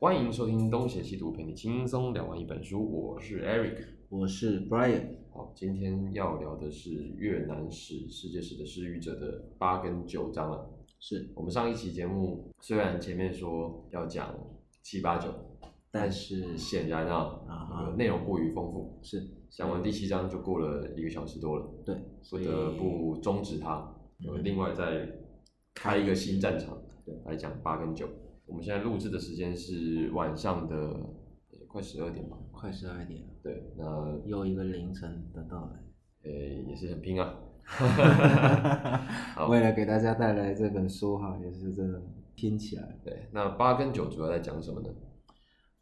欢迎收听东邪西毒，陪你轻松聊完一本书。我是 Eric，我是 Brian。好，今天要聊的是越南史、世界史的失语者的八跟九章了。是我们上一期节目虽然前面说要讲七八九，但是显然啊，啊内容过于丰富，是讲完第七章就过了一个小时多了，对，不得不终止它，我们另外再开一个新战场对来讲八跟九。我们现在录制的时间是晚上的呃快十二点吧？快十二点了，对，那又一个凌晨的到来。呃也是很拼啊。好为了给大家带来这本书哈，也是真的拼起来了。对，那八跟九主要在讲什么呢？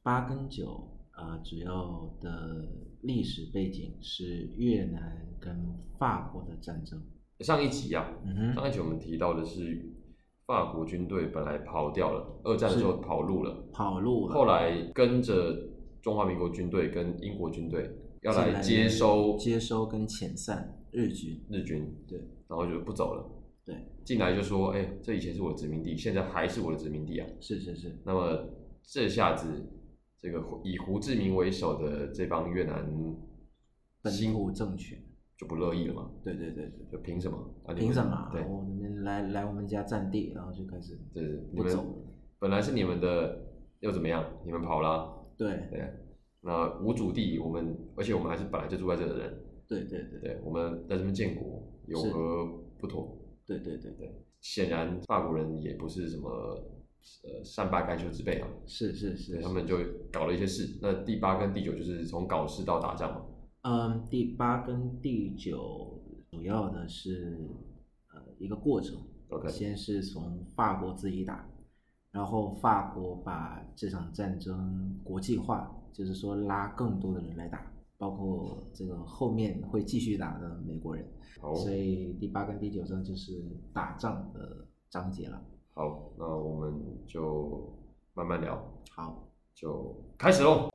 八跟九啊、主要的历史背景是越南跟法国的战争。上一集啊，嗯哼，上一集我们提到的是法国军队本来跑掉了，二战的时候跑路了，跑路了。后来跟着中华民国军队跟英国军队要来接收接收跟遣散日军。日军，对然后就不走了。对，进来就说：“哎、这以前是我的殖民地，现在还是我的殖民地啊。是是是”，那么这下子，这个以胡志明为首的这帮越南本新土政权。就不乐意了嘛？对对对对。就凭什么？啊，凭什么？对，我们来来我们家占地，然后就开始不走。本来是你们的，又怎么样？你们跑了啊、对对。那无主地，我们而且我们还是本来就住在这的人，对对对对，我们在这边建国，有何不妥？对对对对，显然法国人也不是什么呃善罢甘休之辈啊，是是是，他们就搞了一些事。那第八跟第九就是从搞事到打仗嘛。嗯，第八跟第九主要的是呃一个过程。OK，先是从法国自己打，然后法国把这场战争国际化，就是说拉更多的人来打，包括这个后面会继续打的美国人。好，所以第八跟第九章就是打仗的章节了。好，那我们就慢慢聊，好，就开始喽。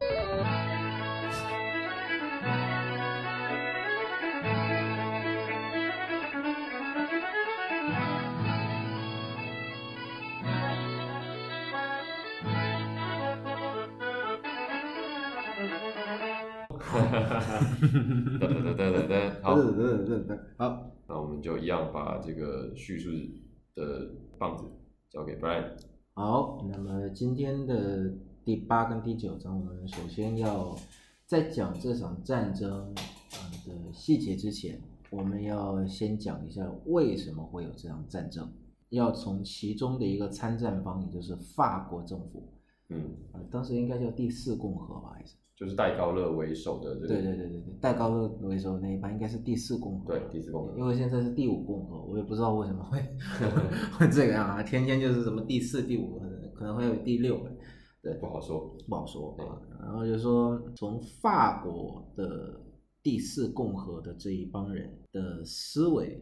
噔噔噔噔噔，好，对对对对，好。那我们就一样把这个叙述的棒子交给 Brian。好，那么今天的第八跟第九章，我们首先要在讲这场战争呃的细节之前，我们要先讲一下为什么会有这场战争，要从其中的一个参战方，也就是法国政府，嗯，呃，当时应该叫第四共和吧，还是？就是戴高乐为首的这个，对对对对对，戴高乐为首的那一班应该是第四共和，对第四共和因为现在是第五共和，我也不知道为什么会 会这个样啊，天天就是什么第四、第五，可能会有第六，对，不好说。不好说啊。然后就说从法国的第四共和的这一帮人的思维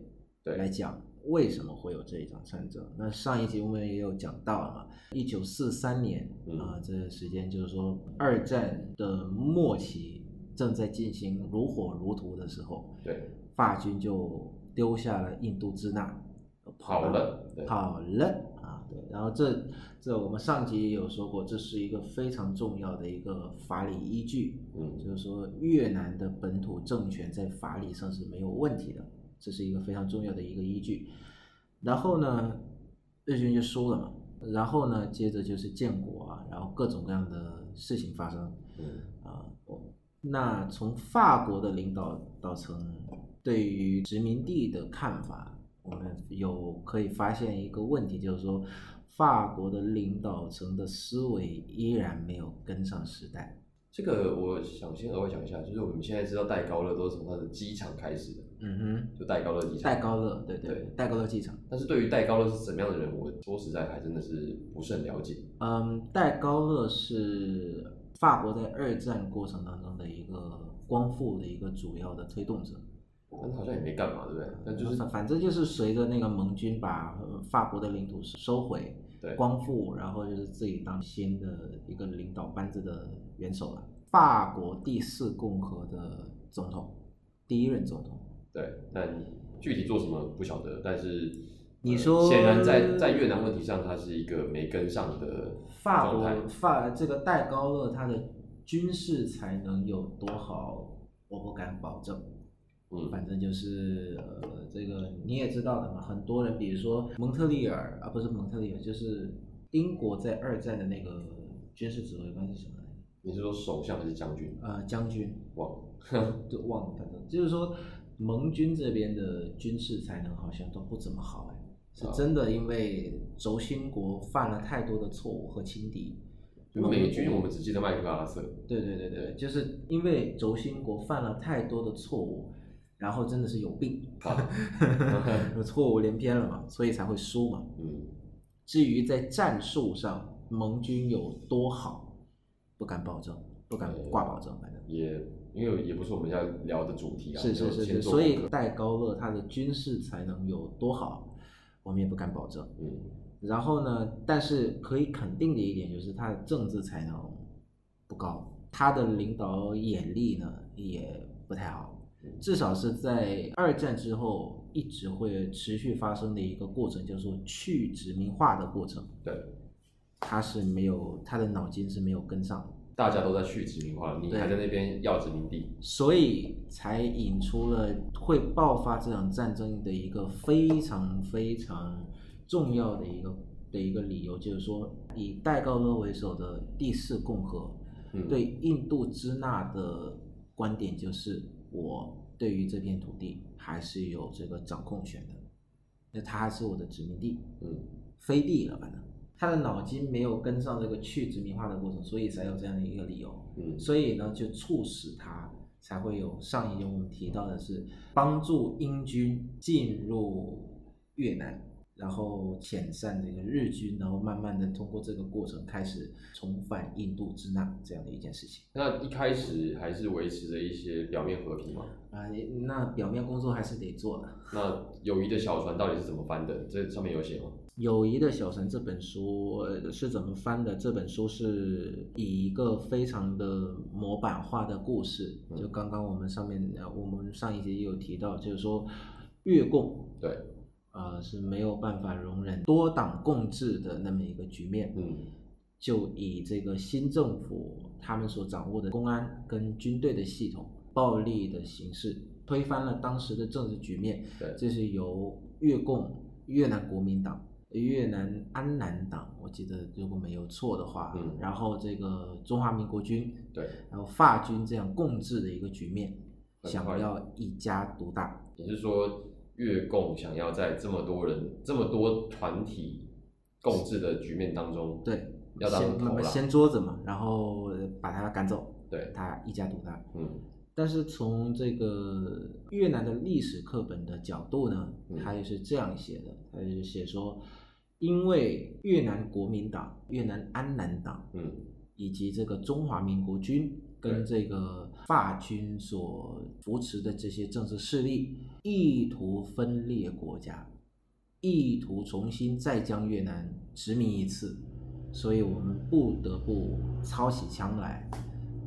对。来讲，为什么会有这一场战争？那上一集我们也有讲到了嘛，一九四三年嗯啊，这个时间就是说二战的末期正在进行如火如荼的时候，对，法军就丢下了印度支那，跑了，对，跑了啊，对，然后这这我们上集也有说过，这是一个非常重要的一个法理依据，嗯，就是说越南的本土政权在法理上是没有问题的，这是一个非常重要的一个依据。然后呢，日军就输了嘛，然后呢，接着就是建国啊，然后各种各样的事情发生，嗯，啊，我那从法国的领导导层对于殖民地的看法，我们有可以发现一个问题，就是说法国的领导层的思维依然没有跟上时代。这个我想先额外讲一下，就是我们现在知道戴高乐都是从他的机场开始的，嗯哼就戴高乐机，场。戴高乐，对对对，戴高乐机场。但是对于戴高乐是怎么样的人，我说实在还真的是不是很了解。嗯，戴高乐是法国在二战过程当中的一个光复的一个主要的推动者。但他好像也没干嘛，对不对？但就是反反正就是随着那个盟军把呃法国的领土收回，对光复，然后就是自己当新的一个领导班子的元首了。法国第四共和的总统，第一任总统。对，但具体做什么不晓得。但是你说显然在在越南问题上，他是一个没跟上的法国法这个戴高乐他的军事才能有多好，我不敢保证。嗯反正就是呃，这个你也知道的嘛，很多人，比如说蒙特利尔啊，不是蒙特利尔，就是英国在二战的那个军事指挥官是什么来着？你是说首相还是将军？呃，将军，忘了 就忘了，反正就是说盟军这边的军事才能好像都不怎么好哎，是啊真的因为轴心国犯了太多的错误和轻敌。就美军，我们只记得麦克阿瑟。对对对对，就是因为轴心国犯了太多的错误，然后真的是有病，错误连篇了嘛，所以才会输嘛。嗯，至于在战术上，盟军有多好，不敢保证，不敢挂保证，反正。也因为也不是我们要聊的主题啊，是是是是，所以戴高乐他的军事才能有多好，我们也不敢保证。嗯然后呢，但是可以肯定的一点就是他的政治才能不高，他的领导眼力呢也不太好，至少是在二战之后一直会持续发生的一个过程，叫做去殖民化的过程，对，他是没有他的脑筋是没有跟上的。大家都在去殖民化，你还在那边要殖民地，所以才引出了会爆发这场战争的一个非常非常重要的一个的一个理由，就是说以戴高乐为首的第四共和嗯，对印度支那的观点就是，我对于这片土地还是有这个掌控权的，那它还是我的殖民地，嗯飞地了，反正他的脑筋没有跟上这个去殖民化的过程，所以才有这样的一个理由。嗯所以呢，就促使他才会有上一节我们提到的是帮助英军进入越南，然后遣散这个日军，然后慢慢的通过这个过程开始重返印度支那这样的一件事情。那一开始还是维持着一些表面和平吗。啊、那表面工作还是得做的。那友谊的小船到底是怎么翻的？这上面有写吗？《友谊的小船》这本书呃是怎么翻的？这本书是以一个非常的模板化的故事，嗯就刚刚我们上面呃我们上一节也有提到，就是说越共对，呃是没有办法容忍多党共治的那么一个局面，嗯。就以这个新政府他们所掌握的公安跟军队的系统暴力的形式推翻了当时的政治局面，对，这是由越共、越南国民党、越南安南党，我记得如果没有错的话，嗯然后这个中华民国军，对，然后法军这样共治的一个局面，想要一家独大，也就是说，越共想要在这么多人、这么多团体共治的局面当中，对，要当先头啦。掀桌子嘛，然后把他赶走，对，他一家独大。嗯。但是从这个越南的历史课本的角度呢嗯，它也是这样写的，他就是写说，因为越南国民党、越南安南党嗯。以及这个中华民国军跟这个法军所扶持的这些政治势力，意图分裂国家，意图重新再将越南殖民一次，所以我们不得不操起枪来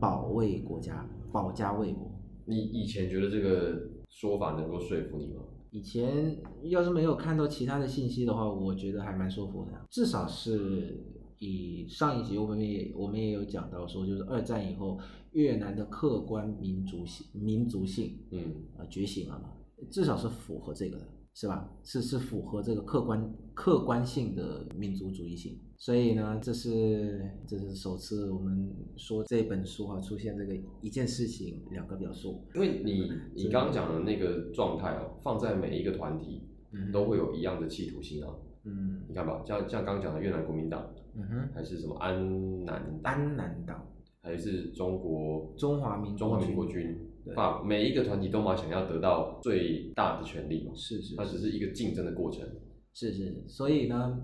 保卫国家，保家卫国。你以前觉得这个说法能够说服你吗？以前要是没有看到其他的信息的话，我觉得还蛮说服的，至少是以上一集我们也我们也有讲到说，就是二战以后越南的客观民族性民族性嗯呃觉醒了嘛，至少是符合这个的，是吧？是是符合这个客观客观性的民族主义性，所以呢，这是这是首次我们说这本书啊出现这个一件事情两个表述，因为你你刚刚讲的那个状态哦，放在每一个团体嗯都会有一样的企图心啊。嗯你看吧，像像刚刚讲的越南国民党，嗯哼，还是什么安南，安南党。还是中国中华民国中华民国军法每一个团体都嘛想要得到最大的权利嘛，是是它只是一个竞争的过程。是是，所以呢，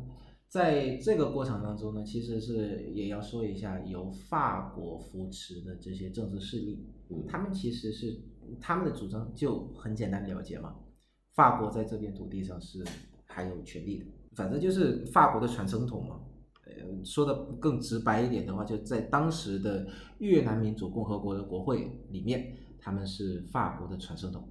在这个过程当中呢，其实是也要说一下由法国扶持的这些政治势力，嗯。他们其实是他们的主张就很简单了解嘛，法国在这片土地上是还有权利的，反正就是法国的传声筒嘛。呃，说的更直白一点的话，就在当时的越南民主共和国的国会里面，他们是法国的传声筒。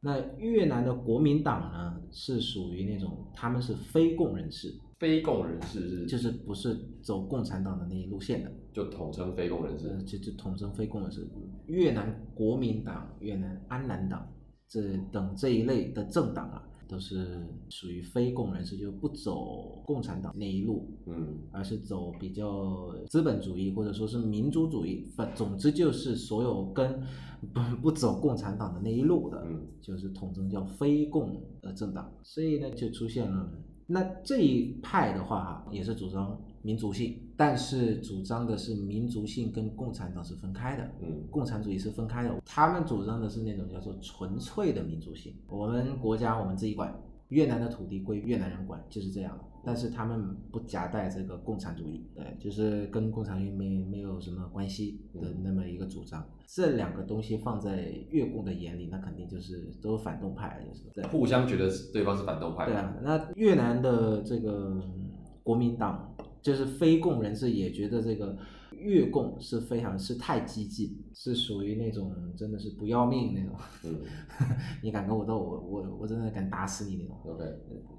那越南的国民党呢，是属于那种他们是非共人士，非共人士是就是不是走共产党的那一路线的，就统称非共人呃，士。就就统称非共人士。越南国民党、越南安南党这等这一类的政党啊，都是属于非共人士，就不走共产党那一路，嗯而是走比较资本主义或者说是民主主义，反总之就是所有跟不不走共产党的那一路的，嗯就是统称叫非共的政党，所以呢就出现了。那这一派的话哈，也是主张民族性，但是主张的是民族性跟共产党是分开的，嗯共产主义是分开的。他们主张的是那种叫做纯粹的民族性，我们国家我们自己管，越南的土地归越南人管，就是这样的。但是他们不夹带这个共产主义，对，就是跟共产主义没没有什么关系的那么一个主张。这两个东西放在越共的眼里，那肯定就是都是反动派，就是对。互相觉得对方是反动派。对啊，那越南的这个国民党，就是非共人士也觉得这个越共是非常是太激进，是属于那种真的是不要命那种。嗯 你敢跟我斗，我我我真的敢打死你那种，，OK，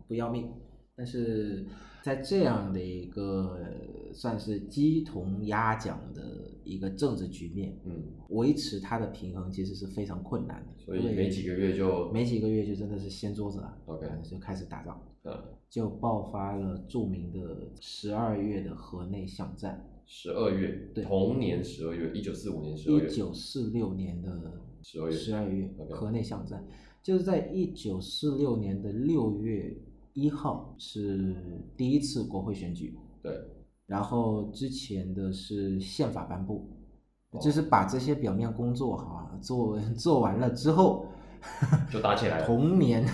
不要命。但是在这样的一个呃算是鸡同鸭讲的一个政治局面，嗯，维持它的平衡其实是非常困难的。所以没几个月就没几个月就真的是掀桌子了 OK 嗯就开始打仗。呃就爆发了著名的十二月的河内巷战，十二月，对同年十二月，一九四五年十二月，一九四六年的十二月，十二月河内巷战，就是在一九四六年的六月一号是第一次国会选举，对，然后之前的是宪法颁布，哦就是把这些表面工作哈做 做完了之后，就打起来了。同年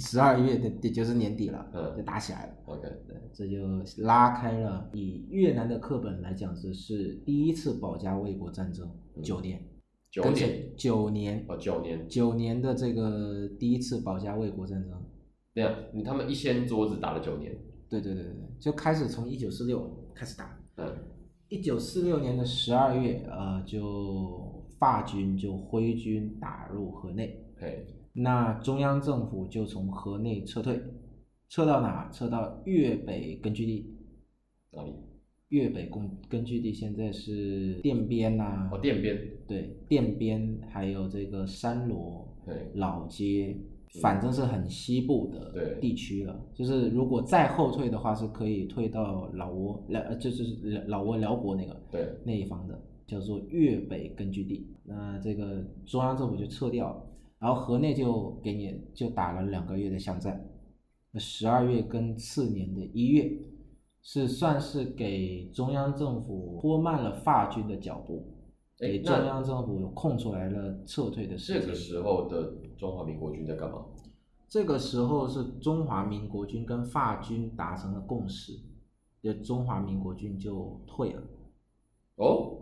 十二月的也就是年底了，嗯就打起来了。OK，对，这就拉开了以越南的课本来讲，这是第一次保家卫国战争，嗯九年，九年，九年，哦，九年，九年的这个第一次保家卫国战争，这样，你他们一掀桌子打了九年，对对对对对，就开始从一九四六开始打，嗯一九四六年的十二月，呃，就法军就挥军打入河内，嘿，那中央政府就从河内撤退，撤到哪？撤到粤北根据地。哪里？粤北根根据地现在是奠边呐、哦，奠边，对，奠边还有这个山罗对，老街，反正是很西部的地区了。就是如果再后退的话，是可以退到老挝，辽呃，这就是老挝辽国那个对，那一方的，叫做粤北根据地。那这个中央政府就撤掉了，然后河内就给你就打了两个月的巷战。那十二月跟次年的一月，是算是给中央政府拖慢了法军的脚步，哎给中央政府空出来了撤退的时间。这个时候的中华民国军在干嘛？这个时候是中华民国军跟法军达成了共识，就中华民国军就退了。哦，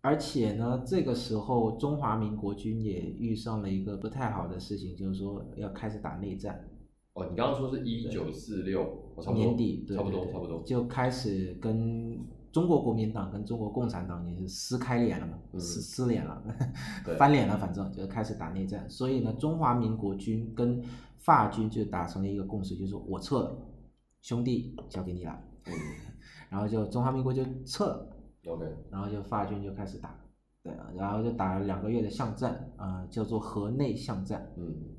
而且呢，这个时候中华民国军也遇上了一个不太好的事情，就是说要开始打内战。哦，你刚刚说是一九四六，年底，对差不多，差不多，就开始跟中国国民党跟中国共产党也是撕开脸了嘛，嗯。撕撕脸了对，翻脸了，反正就开始打内战。所以呢，中华民国军跟法军就达成了一个共识，就是我撤了，兄弟交给你了，嗯。然后就中华民国就撤了。，OK，然后就法军就开始打，对啊，然后就打了两个月的巷战，啊、叫做河内巷战，嗯。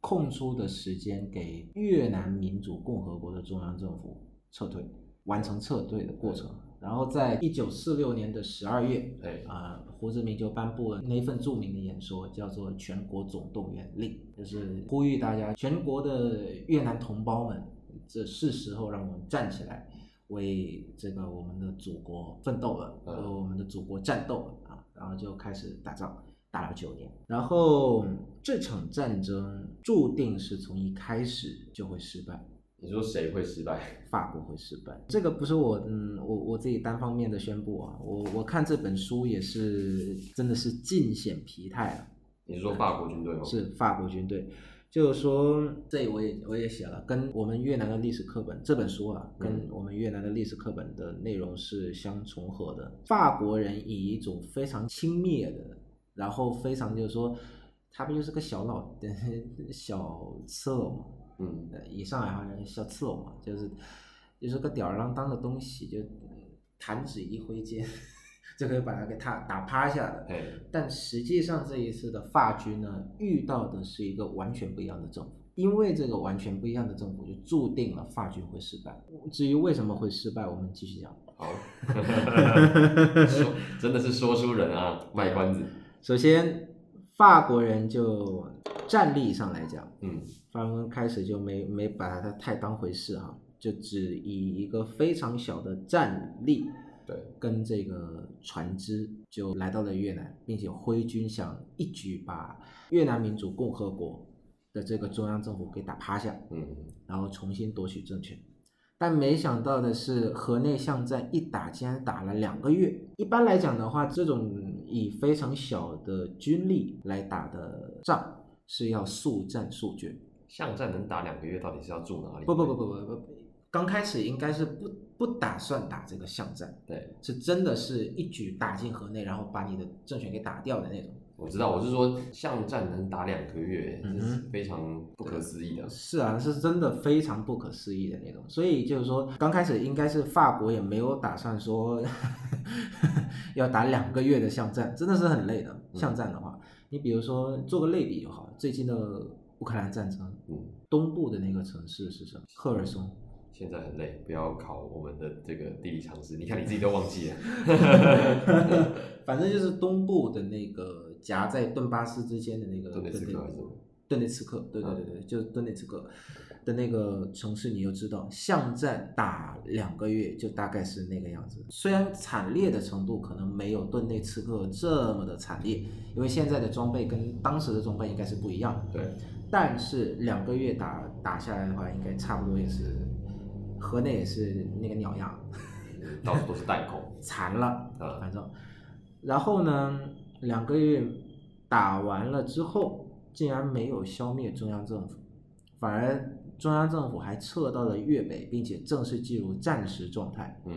空出的时间给越南民主共和国的中央政府撤退，完成撤退的过程。然后在一九四六年的十二月，哎，啊、胡志明就颁布了那份著名的演说，叫做《全国总动员令》，就是呼吁大家，全国的越南同胞们，这是时候让我们站起来，为这个我们的祖国奋斗了，嗯为我们的祖国战斗了啊！然后就开始打仗，打了九年。然后这场战争注定是从一开始就会失败。你说谁会失败？法国会失败，这个不是我，嗯，我我自己单方面的宣布啊，我我看这本书也是真的是尽显疲态了，你是说法国军队吗？是法国军队，就是说这我也我也写了，跟我们越南的历史课本这本书啊，跟我们越南的历史课本的内容是相重合的。法国人以一种非常轻蔑的，然后非常就是说。他不就是个小老的 小刺偶嘛？嗯，呃，以上海话人小刺偶嘛，就是就是个吊儿郎当的东西，就弹指一挥间 就可以把他给他打趴下的。哎，但实际上这一次的法军呢，遇到的是一个完全不一样的政府，因为这个完全不一样的政府，就注定了法军会失败。至于为什么会失败，我们继续讲。好，说 真的是说书人啊，卖关子。首先，法国人就战力上来讲，嗯，法国人开始就没没把它太当回事哈，就只以一个非常小的战力对，跟这个船只就来到了越南，并且挥军想一举把越南民主共和国的这个中央政府给打趴下，嗯，然后重新夺取政权。但没想到的是，河内巷战一打竟然打了两个月。一般来讲的话，这种以非常小的军力来打的仗是要速战速决。巷战能打两个月，到底是要住哪里？不不不不不不，刚开始应该是不不打算打这个巷战，对，是真的是一举打进河内，然后把你的政权给打掉的那种。我知道，我是说巷战能打两个月，是非常不可思议的。是啊，是真的非常不可思议的那种。所以就是说，刚开始应该是法国也没有打算说 要打两个月的巷战，真的是很累的。巷战的话，你比如说做个类比就好，最近的乌克兰战争，嗯，东部的那个城市是什么？赫尔松。现在很累，不要考我们的这个地理常识。你看你自己都忘记了。反正就是东部的那个夹在顿巴斯之间的那个顿内茨克顿内茨克，对对对对，就是顿内茨克的那个城市，你就知道，巷战打两个月就大概是那个样子。虽然惨烈的程度可能没有顿内茨克这么的惨烈，因为现在的装备跟当时的装备应该是不一样的，对，但是两个月打打下来的话，应该差不多也是河内也是那个鸟样。到处都是弹孔。残了，嗯反正，然后呢，两个月打完了之后，竟然没有消灭中央政府，反而中央政府还撤到了粤北，并且正式进入战时状态。嗯，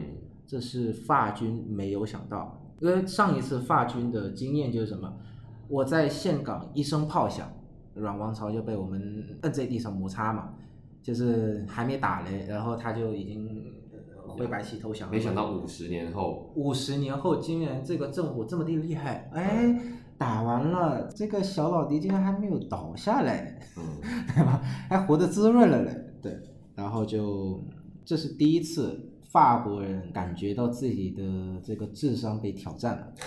这是法军没有想到，因为上一次法军的经验就是什么？我在岘港一声炮响，阮王朝就被我们摁在地上摩擦嘛，就是还没打嘞，然后他就已经呃灰白旗投降。没想到五十年后，五十年后，竟然这个政府这么的厉害，哎，打完了，这个小老弟竟然还没有倒下来，嗯，对吧？还活得滋润了嘞，对，然后就这是第一次法国人感觉到自己的这个智商被挑战了。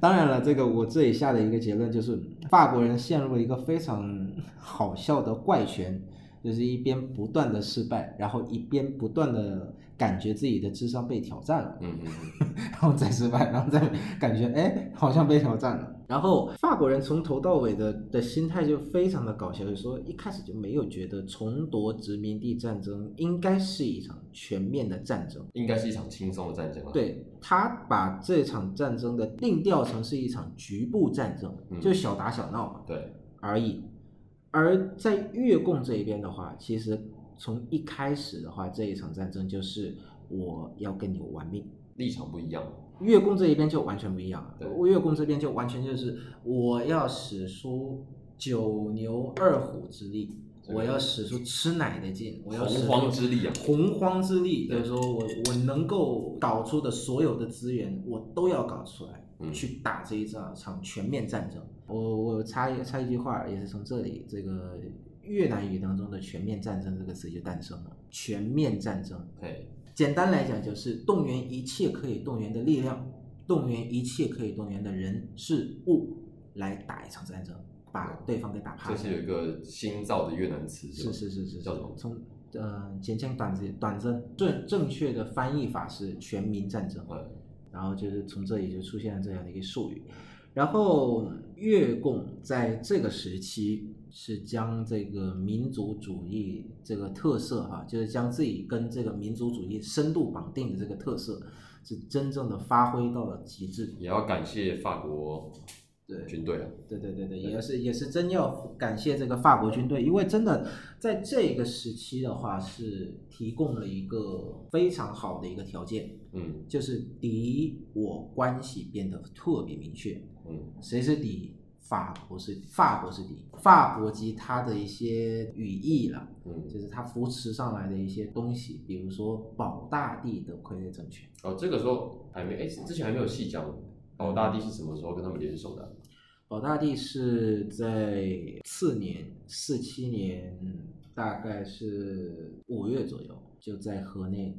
当然了，这个我这里下的一个结论就是，法国人陷入了一个非常好笑的怪圈，就是一边不断的失败，然后一边不断的感觉自己的智商被挑战了，嗯嗯嗯，然后再失败，然后再感觉哎好像被挑战了。然后法国人从头到尾的的心态就非常的搞笑，就是说一开始就没有觉得重夺殖民地战争应该是一场全面的战争。应该是一场轻松的战争啊。，对他把这场战争的定调成是一场局部战争，嗯就小打小闹嘛对，而已。而在越共这一边的话，其实从一开始的话，这一场战争就是我要跟你玩命。立场不一样。越共这一边就完全不一样了对，越共这边就完全就是我要使出九牛二虎之力，我要使出吃奶的劲，我要使洪出荒之力啊洪荒之力，对就是说我我能够搞出的所有的资源，我都要搞出来，嗯去打这一场场全面战争。我我插一插一句话，也是从这里这个越南语当中的“全面战争”这个词就诞生了。全面战争，对，简单来讲就是动员一切可以动员的力量，动员一切可以动员的人事物来打一场战争，把对方给打趴下这是。有一个新造的越南词，是吧是是是，叫什么？从呃简称短字短征，正正确的翻译法是全民战争，嗯然后就是从这里就出现了这样的一个术语。然后越共在这个时期是将这个民族主义这个特色哈、就是将自己跟这个民族主义深度绑定的这个特色，是真正的发挥到了极致。也要感谢法国对军队啊，对对对对，对也是也是真要感谢这个法国军队，因为真的在这个时期的话，是提供了一个非常好的一个条件，嗯就是敌我关系变得特别明确。嗯谁是敌？法国是法国是敌，法国及它的一些语义了，嗯，就是它扶持上来的一些东西，比如说保大帝的傀儡政权。哦，这个时候还没哎，之前还没有细讲保大帝是什么时候跟他们联手的啊？保大帝是在次年四七年，大概是五月左右，就在河内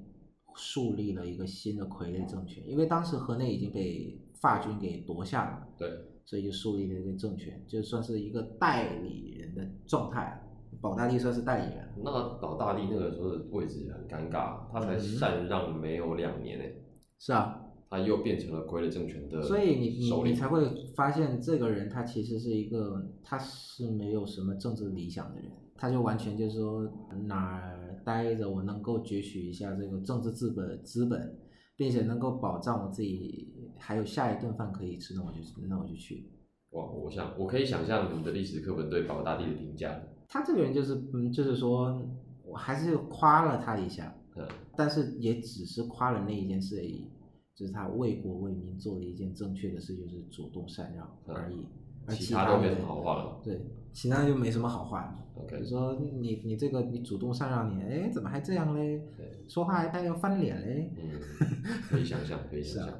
树立了一个新的傀儡政权。因为当时河内已经被法军给夺下了，对，所以就树立了一个政权，就算是一个代理人的状态。保大帝算是代理人，那保大帝那个时候的位置也很尴尬，他才嗯禅让没有两年哎，是啊，他又变成了傀儡政权的所以你你你才会发现这个人他其实是一个他是没有什么政治理想的人，他就完全就是说哪儿待着我能够攫取一下这个政治资本资本，并且能够保障我自己还有下一顿饭可以吃，那我就那我就去。哇，我想我可以想象你们的历史课本对保大帝的评价，他这个人就是嗯，就是说我还是夸了他一下，嗯但是也只是夸了那一件事而已，就是他为国为民做了一件正确的事，就是主动禅让而已。而其其他都没什么好话了。对，其他就没什么好话。OK，就说你你这个你主动上让你，哎，怎么还这样嘞？说话还带要翻脸嘞？嗯，可以想象，可以想象，，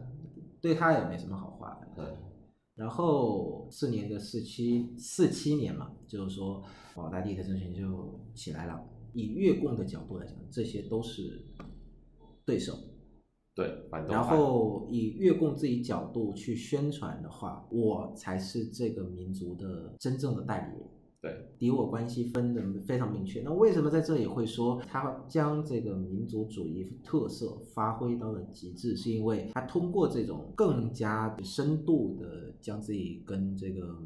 对他也没什么好话的。嗯然后四年的四七四七年嘛，就是说保大帝的政权就起来了。以越共的角度来讲，这些都是对手。对，反动然后以越共自己角度去宣传的话，我才是这个民族的真正的代理人。对，敌我关系分的非常明确。那为什么在这里会说他将这个民族主义特色发挥到了极致？是因为他通过这种更加深度的将自己跟这个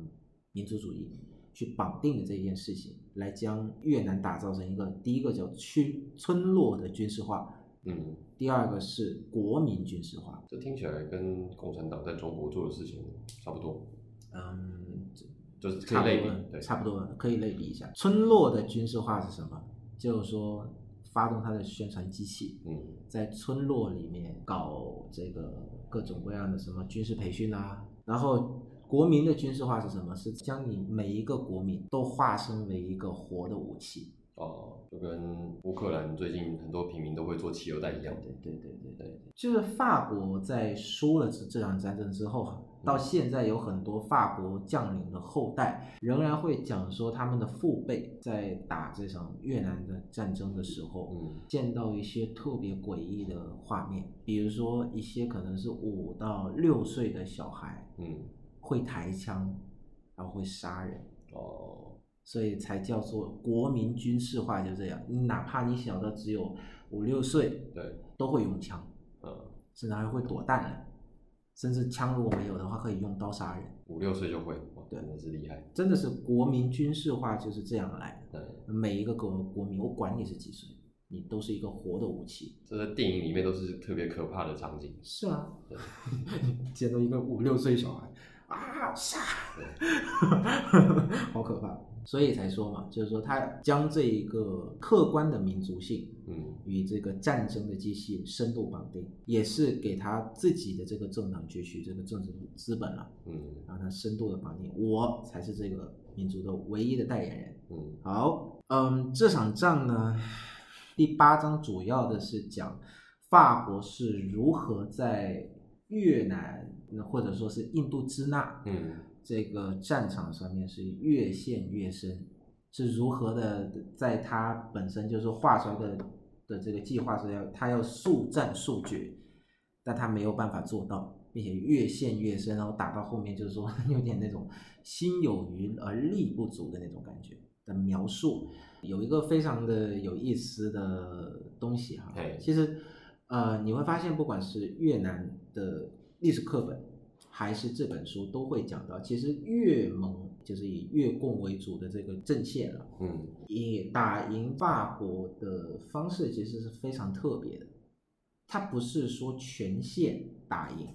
民族主义去绑定的这件事情，来将越南打造成一个第一个叫区村落的军事化，嗯，第二个是国民军事化。这听起来跟共产党在中国做的事情差不多，嗯，就是可差不以类比多，，对，差不多可以类比一下。村落的军事化是什么？就是说发动它的宣传机器，嗯在村落里面搞这个各种各样的什么军事培训啊。然后国民的军事化是什么？是将你每一个国民都化身为一个活的武器。哦，就跟乌克兰最近很多平民都会做汽油弹一样，对对对对对，就是法国在输了这这场战争之后，到现在有很多法国将领的后代仍然会讲说，他们的父辈在打这场越南的战争的时候，嗯。见到一些特别诡异的画面，比如说一些可能是五到六岁的小孩嗯，会抬枪，然后会杀人。哦，所以才叫做国民军事化，就这样。你哪怕你小的只有五六岁，对，都会用枪，嗯，甚至还会躲弹呢。甚至枪如果没有的话，可以用刀杀人。五六岁就会，哇，对真的是厉害，真的是国民军事化就是这样来的。对，每一个国国民，我管你是几岁，你都是一个活的武器。这在电影里面都是特别可怕的场景，是啊，见到一个五六岁小孩啊，杀，好可怕。所以才说嘛，就是说他将这一个客观的民族性嗯。与这个战争的机器深度绑定，也是给他自己的这个政党攫取这个政治资本了，嗯。让他深度的绑定，我才是这个民族的唯一的代言人。嗯。好，嗯，这场仗呢，第八章主要的是讲法国是如何在越南，那或者说是印度支那嗯这个战场上面是越陷越深，是如何的在他本身就是画出来的的这个计划是要他要速战速决，但他没有办法做到，并且越陷越深，然后打到后面就是说 有点那种心有余而力不足的那种感觉的描述，有一个非常的有意思的东西哈嘿，其实呃你会发现不管是越南的历史课本。还是这本书都会讲到，其实越盟就是以越共为主的这个阵线啊，嗯以打赢法国的方式其实是非常特别的。它不是说全线打赢，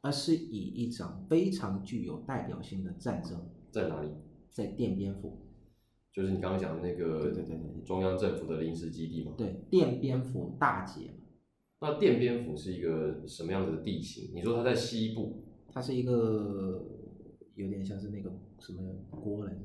而是以一场非常具有代表性的战争，在哪里？在奠边府。就是你刚刚讲的那个对对对对中央政府的临时基地嘛。对，奠边府大捷，那奠边府是一个什么样子的地形？你说它在西部它是一个有点像是那个什么锅来着？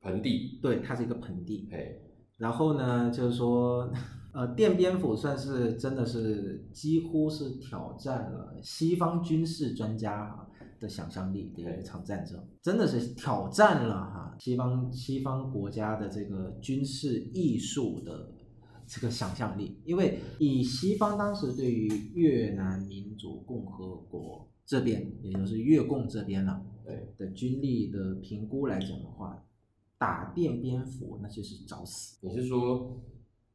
盆地，对，它是一个盆地。哎，然后呢，就是说，呃，奠边府算是真的是几乎是挑战了西方军事专家啊的想象力的一场战争，真的是挑战了哈西方西方国家的这个军事艺术的这个想象力，因为以西方当时对于越南民主共和国这边，也就是越共这边了对，的军力的评估来讲的话，打奠边府那就是找死。你是说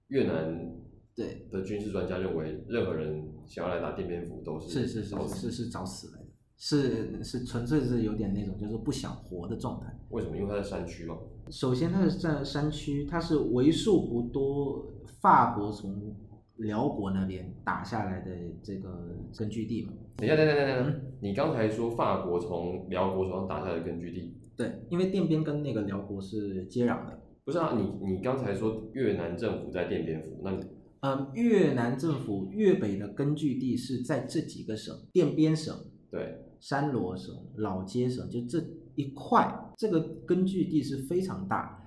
越南对，的军事专家认为，任何人想要来打奠边府都是是是是是是找死来的，是是纯粹是有点那种就是不想活的状态。为什么？因为它在山区嘛。首先，它是在山区，它是为数不多法国从辽国那边打下来的这个根据地嘛。等一下，等等等嗯你刚才说法国从辽国手上打下来的根据地，对，因为奠边跟那个辽国是接壤的。不是啊？你你刚才说越南政府在奠边府，那你嗯，越南政府越北的根据地是在这几个省：奠边省、对山罗省、老街省，就这一块，这个根据地是非常大，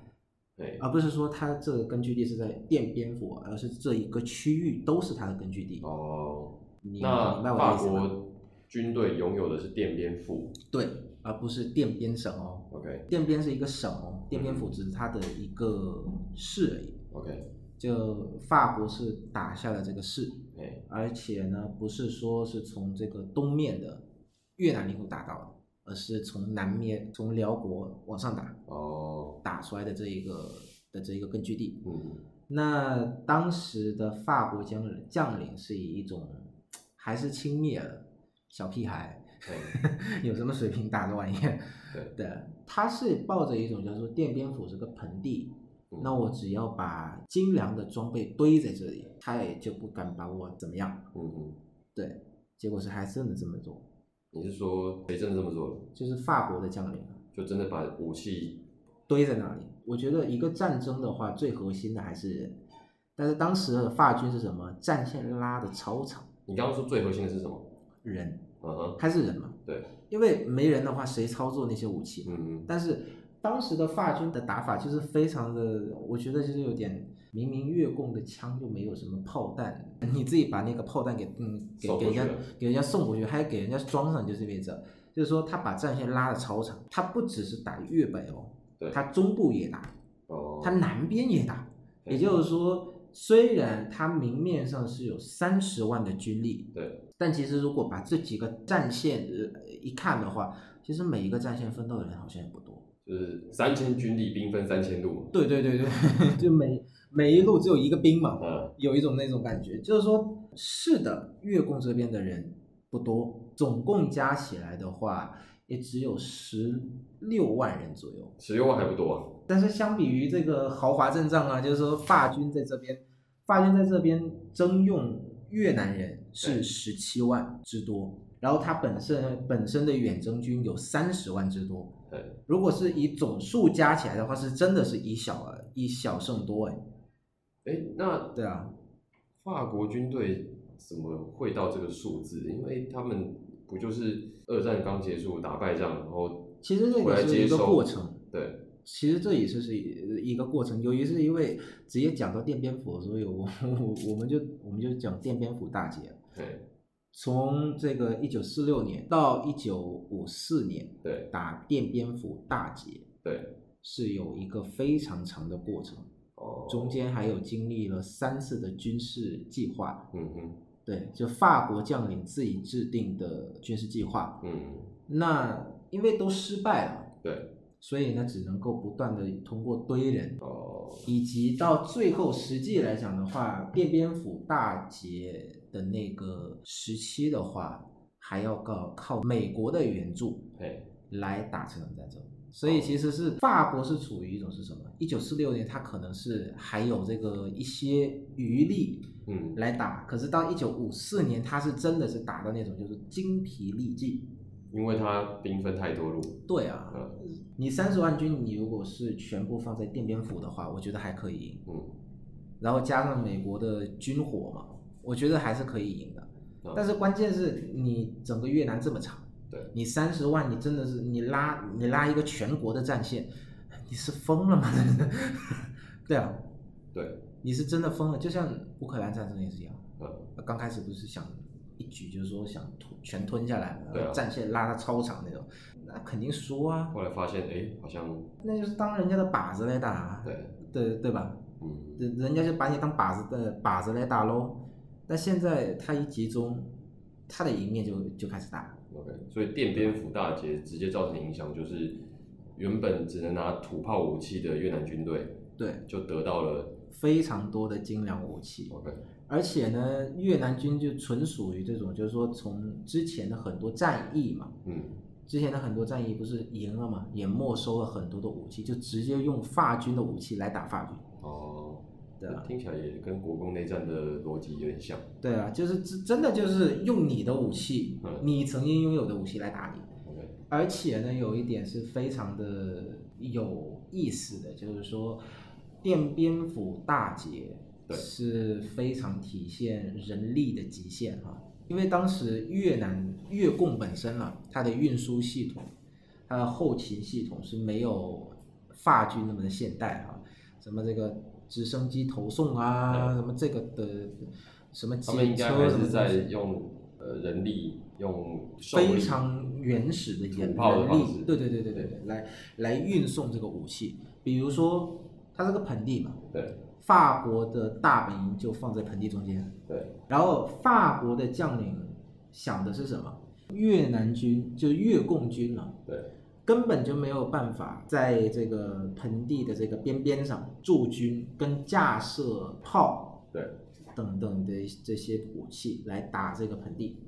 对而不是说它这个根据地是在奠边府，而是这一个区域都是它的根据地。哦，你那法？国军队拥有的是奠边府对，而不是奠边省哦。，OK 奠边是一个省哦，奠边府只是它的一个市而已。OK，就法国是打下了这个市，哎，而且呢，不是说是从这个东面的越南领土打到的，而是从南面从辽国往上打哦，打出来的这一个的这一个根据地。嗯，那当时的法国将领将领是以一种还是轻蔑了小屁孩，对，有什么水平打这玩意儿？对，对，他是抱着一种叫做奠边府是个盆地，嗯那我只要把精良的装备堆在这里，他也就不敢把我怎么样。嗯嗯，对，结果是还真的这么做，你是说谁真的这么做了？就是法国的将领啊就真的把武器堆在那里。我觉得一个战争的话，最核心的还是人，但是当时的法军是什么？战线拉的超长，你刚刚说最核心的是什么？人。嗯哼，还是人嘛？对，因为没人的话，谁操作那些武器？嗯嗯，但是当时的法军的打法就是非常的，我觉得就是有点，明明越共的枪就没有什么炮弹，你自己把那个炮弹给嗯给给人家给人家送过去，还给人家装上，就是为这，就是说他把战线拉的超长，他不只是打越北哦对，他中部也打，哦，他南边也打，也就是说，虽然他明面上是有三十万的军力，对，但其实如果把这几个战线呃一看的话，其实每一个战线奋斗的人好像也不多。就是三千军力兵分三千路，对对对对，就每每一路只有一个兵嘛，嗯，有一种那种感觉，就是说，是的，越共这边的人不多，总共加起来的话，也只有十六万人左右。十六万还不多啊，但是相比于这个豪华阵仗啊，就是说法军在这边，法军在这边征用越南人是对十七万之多，然后他本身本身的远征军有三十万之多。对，如果是以总数加起来的话，是真的是以小啊以小胜多哎。哎，那对啊，法国军队怎么会到这个数字？因为他们不就是二战刚结束打败仗，然后其实这回来个是一个过程。对，其实这也是是一一个过程。由于是因为直接讲到奠边府，所以我我我们就我们就讲奠边府大捷。对从这个一九四六年到一九五四年对打奠边府大捷，对，是有一个非常长的过程，哦，中间还有经历了三次的军事计划。嗯哼，对，就法国将领自己制定的军事计划。嗯，那因为都失败了，对，所以呢，只能够不断的通过堆人，哦，以及到最后实际来讲的话，奠边府大捷的那个时期的话，还要靠靠美国的援助嘿，来打这场战争。所以其实是法国是处于一种是什么？一九四六年，它可能是还有这个一些余力嗯，来打，可是到一九五四年，它是真的是打到那种就是精疲力尽。因为它兵分太多路，对啊，嗯你三十万军，你如果是全部放在奠边府的话，我觉得还可以赢。嗯，然后加上美国的军火嘛，我觉得还是可以赢的。嗯但是关键是你整个越南这么长，对，你三十万，你真的是你拉你拉一个全国的战线，你是疯了吗？对啊，对，你是真的疯了。就像乌克兰战争也是一样，嗯，刚开始不是想一举就是说想吞全吞下来，然后战线拉到超长那种，那肯定输啊，后来发现，哎，好像，那就是当人家的靶子来打啊，对，对对吧？嗯，人人家就把你当靶子的靶子来打喽。但现在他一集中，他的赢面就就开始大。OK，所以电蝙蝠大捷直接造成影响就是，原本只能拿土炮武器的越南军队对，就得到了非常多的精良武器，OK，而且呢，越南军就纯属于这种，就是说从之前的很多战役嘛，嗯，之前的很多战役不是赢了嘛，也没收了很多的武器，就直接用法军的武器来打法军。哦，对啊，听起来也跟国共内战的逻辑有点像。对啊，就是真真的就是用你的武器嗯，你曾经拥有的武器来打你。OK，而且呢，有一点是非常的有意思的，就是说，奠边府大捷对。是非常体现人力的极限哈。因为当时越南越共本身啊，它的运输系统、它的后勤系统是没有法军那么的现代啊，什么这个直升机投送啊，什么这个的什么机车什么东西在用呃人力用非常原始的人力对对对对对对，来来运送这个武器。比如说，它是个盆地嘛，对法国的大本营就放在盆地中间，对然后法国的将领想的是什么？越南军就越共军了、对根本就没有办法在这个盆地的这个边边上驻军跟架设炮对，等等的这些武器来打这个盆地。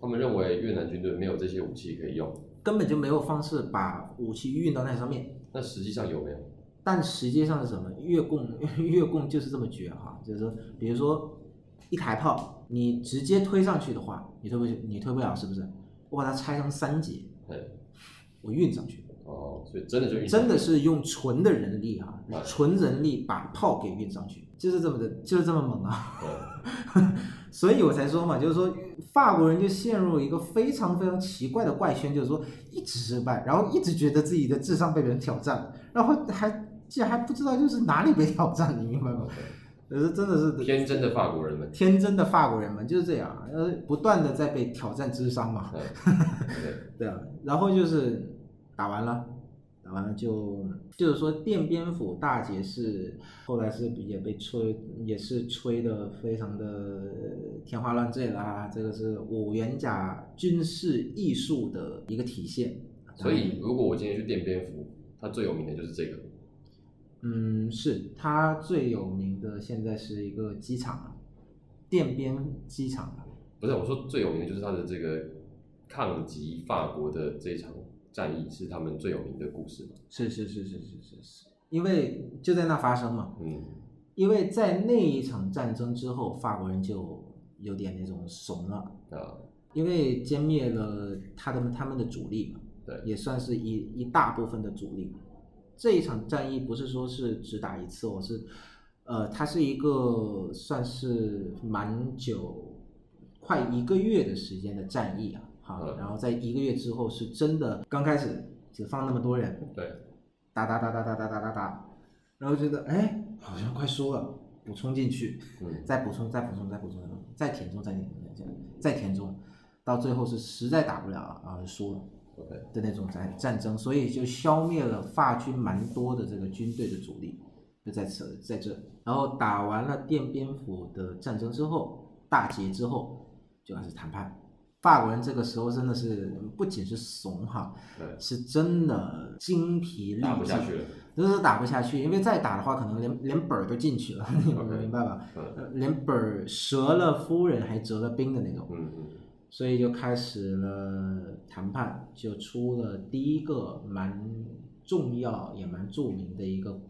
他们认为越南军队没有这些武器可以用，根本就没有方式把武器运到那上面。那实际上有没有？但实际上是什么？越供 越供就是这么绝哈，就是说，比如说一台炮，你直接推上去的话，你推不你推不了，是不是？我把它拆成三节，对，我运上去，哦，所以真的就运真的是用纯的人力哈哎，纯人力把炮给运上去，就是这么的，就是这么猛啊！对 所以我才说嘛，就是说法国人就陷入一个非常非常奇怪的怪圈，就是说一直失败，然后一直觉得自己的智商被别人挑战，然后还竟然还不知道就是哪里被挑战，你明白吗？可是真的是天真的法国人们，天真的法国人们就是这样，呃，不断的在被挑战智商嘛，对啊，然后就是打完了，打完了就就是说电蝙蝠大捷是后来是也被吹，也是吹的非常的天花乱坠啦，这个是五元甲军事艺术的一个体现。所以如果我今天去电蝙蝠，它最有名的就是这个，嗯，是它最有名的现在是一个机场啊，奠边机场啊，不是我说最有名的就是它的这个抗击法国的这场战役是他们最有名的故事嘛，是是是是是是是，因为就在那发生嘛，嗯，因为在那一场战争之后，法国人就有点那种怂了，啊，因为歼灭了他的他们的主力嘛，对。也算是一一大部分的主力。这一场战役不是说是只打一次我，是，呃，它是一个算是蛮久，快一个月的时间的战役啊，好，嗯然后在一个月之后是真的刚开始只放那么多人，对，打打打打打打打打打，然后觉得哎好像快输了，补充进去，嗯，再补充再补充再补充再填充再填充再填充再填充，到最后是实在打不了了啊输了的那种战战争，所以就消灭了法军蛮多的这个军队的主力，就在此在这，然后打完了奠边府的战争之后，大捷之后就开始谈判。法国人这个时候真的是不仅是怂哈，是真的精疲力尽，打不下去了，真是打不下去，因为再打的话，可能连连本儿都进去了，你们明白吧？连本儿折了夫人还折了兵的那种，嗯嗯，所以就开始了谈判，就出了第一个蛮重要也蛮著名的一个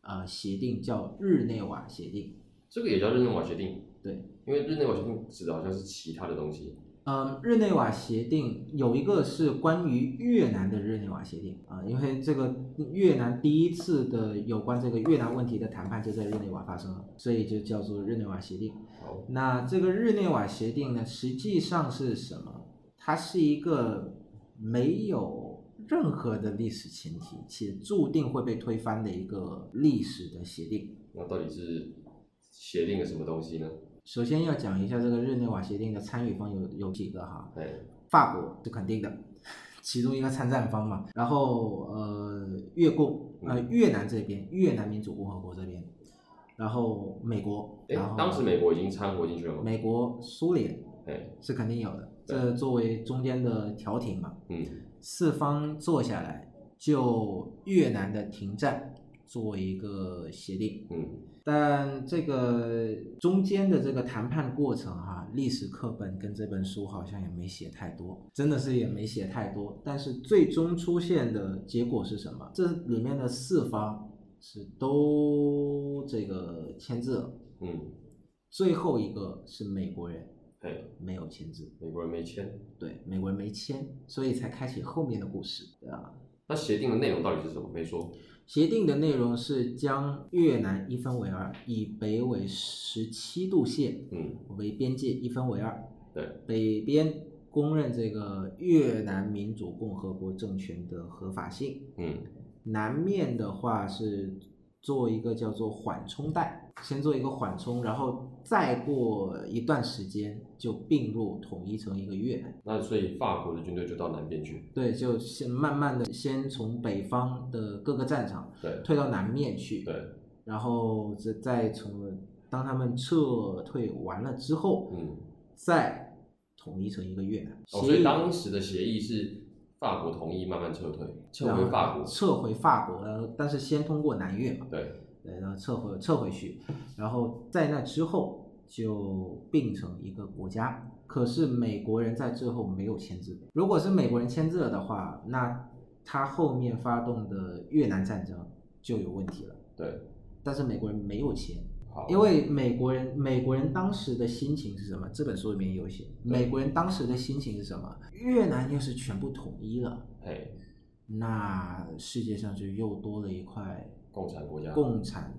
呃协定，叫日内瓦协定。这个也叫日内瓦协定，对，因为日内瓦协定指的好像是其他的东西。嗯，日内瓦协定有一个是关于越南的日内瓦协定啊，因为这个越南第一次的有关这个越南问题的谈判就在日内瓦发生了，所以就叫做日内瓦协定。好，那这个日内瓦协定呢，实际上是什么？它是一个没有任何的历史前提，且注定会被推翻的一个历史的协定。那到底是协定了什么东西呢？首先要讲一下这个日内瓦协定的参与方有有几个哈，哎，法国是肯定的，其中一个参战方嘛。然后呃，越共呃越南这边，越南民主共和国这边，然后美国，哎然后，当时美国已经掺和进去了吗？美国、苏联哎，是肯定有的，这作为中间的调停嘛，嗯，四方坐下来就越南的停战作为一个协定。嗯，但这个中间的这个谈判过程哈、历史课本跟这本书好像也没写太多，真的是也没写太多。但是最终出现的结果是什么？这里面的四方是都这个签字了，嗯，最后一个是美国人哎，没有签字，美国人没签。对，美国人没签，所以才开启后面的故事，对啊？那协定的内容到底是什么？没说。协定的内容是将越南一分为二，以北纬十七度线嗯，为边界一分为二，对，北边公认这个越南民主共和国政权的合法性，嗯，南面的话是做一个叫做缓冲带，先做一个缓冲，然后再过一段时间就并入统一成一个越南。那所以法国的军队就到南边去。对，就先慢慢的先从北方的各个战场对，退到南面去，对，然后再再从当他们撤退完了之后，嗯，再统一成一个越南。哦，所以当时的协议是法国同意慢慢撤退，撤回法国。撤回法国，然后但是先通过南越嘛，对，对，然后撤回撤回去，然后在那之后就并成一个国家。可是美国人在最后没有签字。如果是美国人签字了的话，那他后面发动的越南战争就有问题了。对，但是美国人没有签，好，因为美国人美国人当时的心情是什么？这本书里面有写，美国人当时的心情是什么？越南要是全部统一了，嘿，那世界上就又多了一块共产国家。共产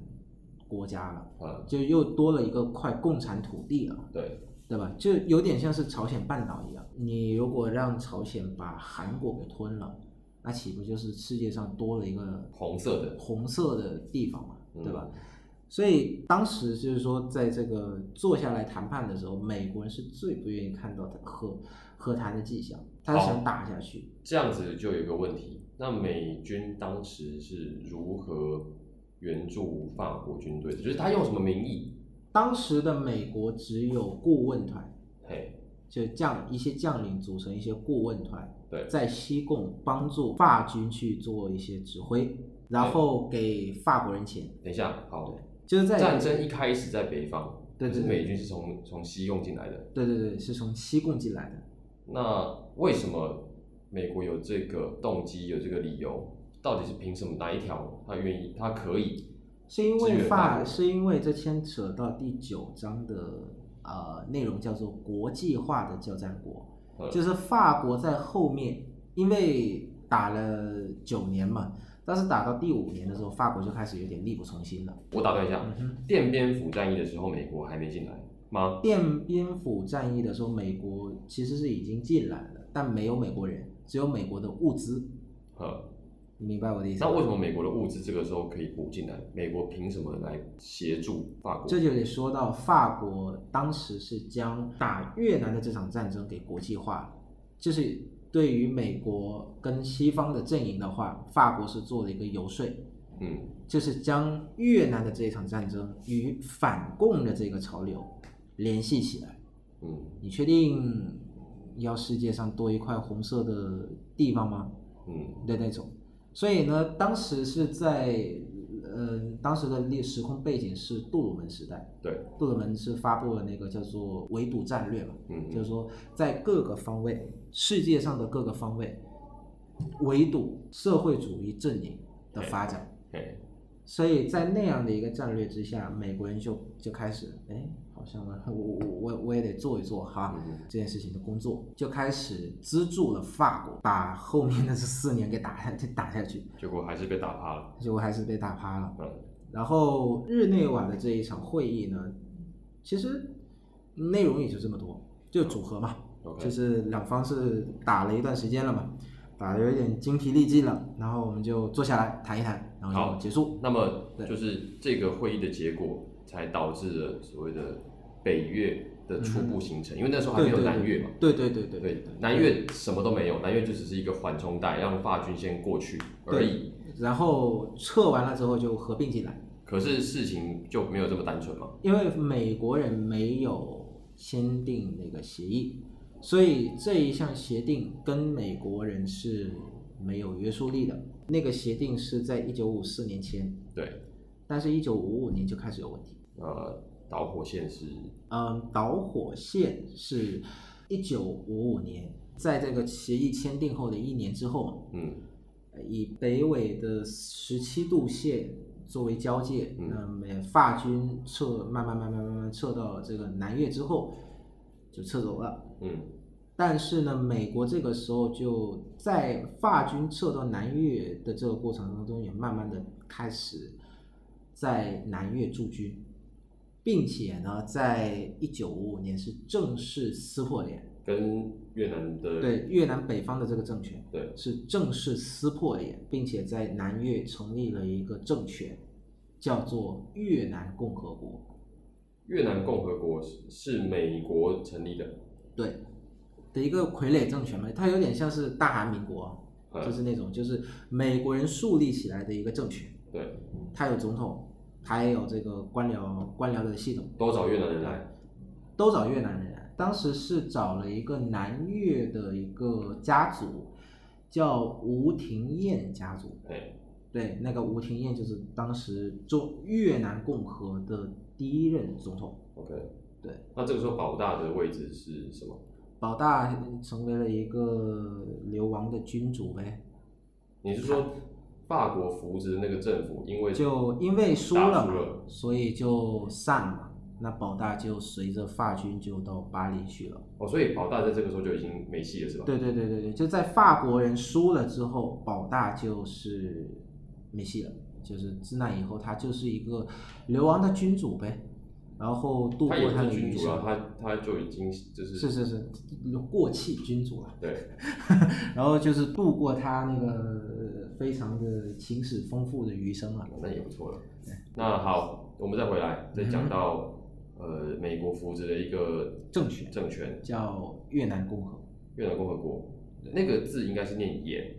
国家了，啊，就又多了一个块共产土地了，对，对吧？就有点像是朝鲜半岛一样，你如果让朝鲜把韩国给吞了，那岂不就是世界上多了一个红色的。红色的地方嘛，嗯对吧？所以当时就是说，在这个坐下来谈判的时候，美国人是最不愿意看到的和和谈的迹象，他是想打下去。这样子就有一个问题，那美军当时是如何援助法国军队的？就是他用什么名义？当时的美国只有顾问团，嘿，就将一些将领组成一些顾问团，对，在西贡帮助法军去做一些指挥，然后给法国人钱，等一下，好，就是在战争一开始在北方，对对对可是美军是从从西贡进来的。对对对，是从西贡进来的。那为什么美国有这个动机，有这个理由？到底是凭什么？哪一条他愿意，他可以？是因为法是因为这牵扯到第九章的呃内容，叫做国际化的交战国，呃就是法国在后面，因为打了九年嘛，但是打到第五年的时候，法国就开始有点力不从心了。我打断一下，奠边府战役的时候，美国还没进来吗？奠边府战役的时候，美国其实是已经进来了，但没有美国人，只有美国的物资。呃，你明白我的意思？那为什么美国的物资这个时候可以补进来？美国凭什么来协助法国？这就得说到法国当时是将打越南的这场战争给国际化了，就是对于美国跟西方的阵营的话，法国是做了一个游说，嗯，就是将越南的这一场战争与反共的这个潮流联系起来。嗯，你确定要世界上多一块红色的地方吗？嗯，的那种。所以呢，当时是在，呃，当时的历时空背景是杜鲁门时代，对，杜鲁门是发布了那个叫做围堵战略嘛，嗯，就是说在各个方位，世界上的各个方位，围堵社会主义阵营的发展。对，所以在那样的一个战略之下，美国人就就开始，哎，好像 我我我我也得做一做哈嗯这件事情的工作，就开始资助了法国，把后面的这四年给打下打下去，结果还是被打趴了。结果还是被打趴了。嗯，然后日内瓦的这一场会议呢，其实内容也就这么多，就组合嘛，就是两方是打了一段时间了嘛，打得有一点精疲力尽了，然后我们就坐下来谈一谈，然后就结束。那么对就是这个会议的结果，才导致了所谓的北越的初步形成，因为那时候还没有南越嘛。对对对对对，南越什么都没有，南越就只是一个缓冲带，让法军先过去而已。然后撤完了之后就合并进来，可是事情就没有这么单纯嘛？因为美国人没有签订那个协议，所以这一项协定跟美国人是没有约束力的。那个协定是在一九五四年签，对，但是一九五五年就开始有问题。呃，导火线是嗯，导火线是一九五五年，在这个协议签订后的一年之后，嗯呃以北纬的十七度线作为交界，嗯那么法军撤，慢慢慢慢慢慢撤到了这个南越之后，就撤走了。嗯但是呢，美国这个时候就在法军撤到南越的这个过程当中，也慢慢的开始在南越驻军，并且呢，在一九五五年是正式撕破脸，跟越南的对越南北方的这个政权对是正式撕破脸，并且在南越成立了一个政权，叫做越南共和国。越南共和国是是美国成立的，对的一个傀儡政权嘛，它有点像是大韩民国，嗯就是那种就是美国人树立起来的一个政权，对，它有总统，它也有这个官僚官僚的系统，都找越南人来，都找越南人来。当时是找了一个南越的一个家族，叫吴廷艳家族。对，对，那个吴廷艳就是当时中越南共和的第一任总统。OK，对，那这个时候保大的位置是什么？保大成为了一个流亡的君主呗。你是说法国扶植的那个政府，因为就因为输了嘛，输了所以就散了。那保大就随着法军就到巴黎去了。哦，所以保大在这个时候就已经没戏了，是吧？对对对对对，就在法国人输了之后，保大就是没戏了。就是自那以后，他就是一个流亡的君主呗，然后度过他的余生。他他就已经就是是是是，过气君主了。对，然后就是度过他那个非常的情史丰富的余生了。那也不错了。那好，我们再回来，再嗯讲到、呃美国扶植的一个政权政权叫越南共和，越南共和国，那个字应该是念炎，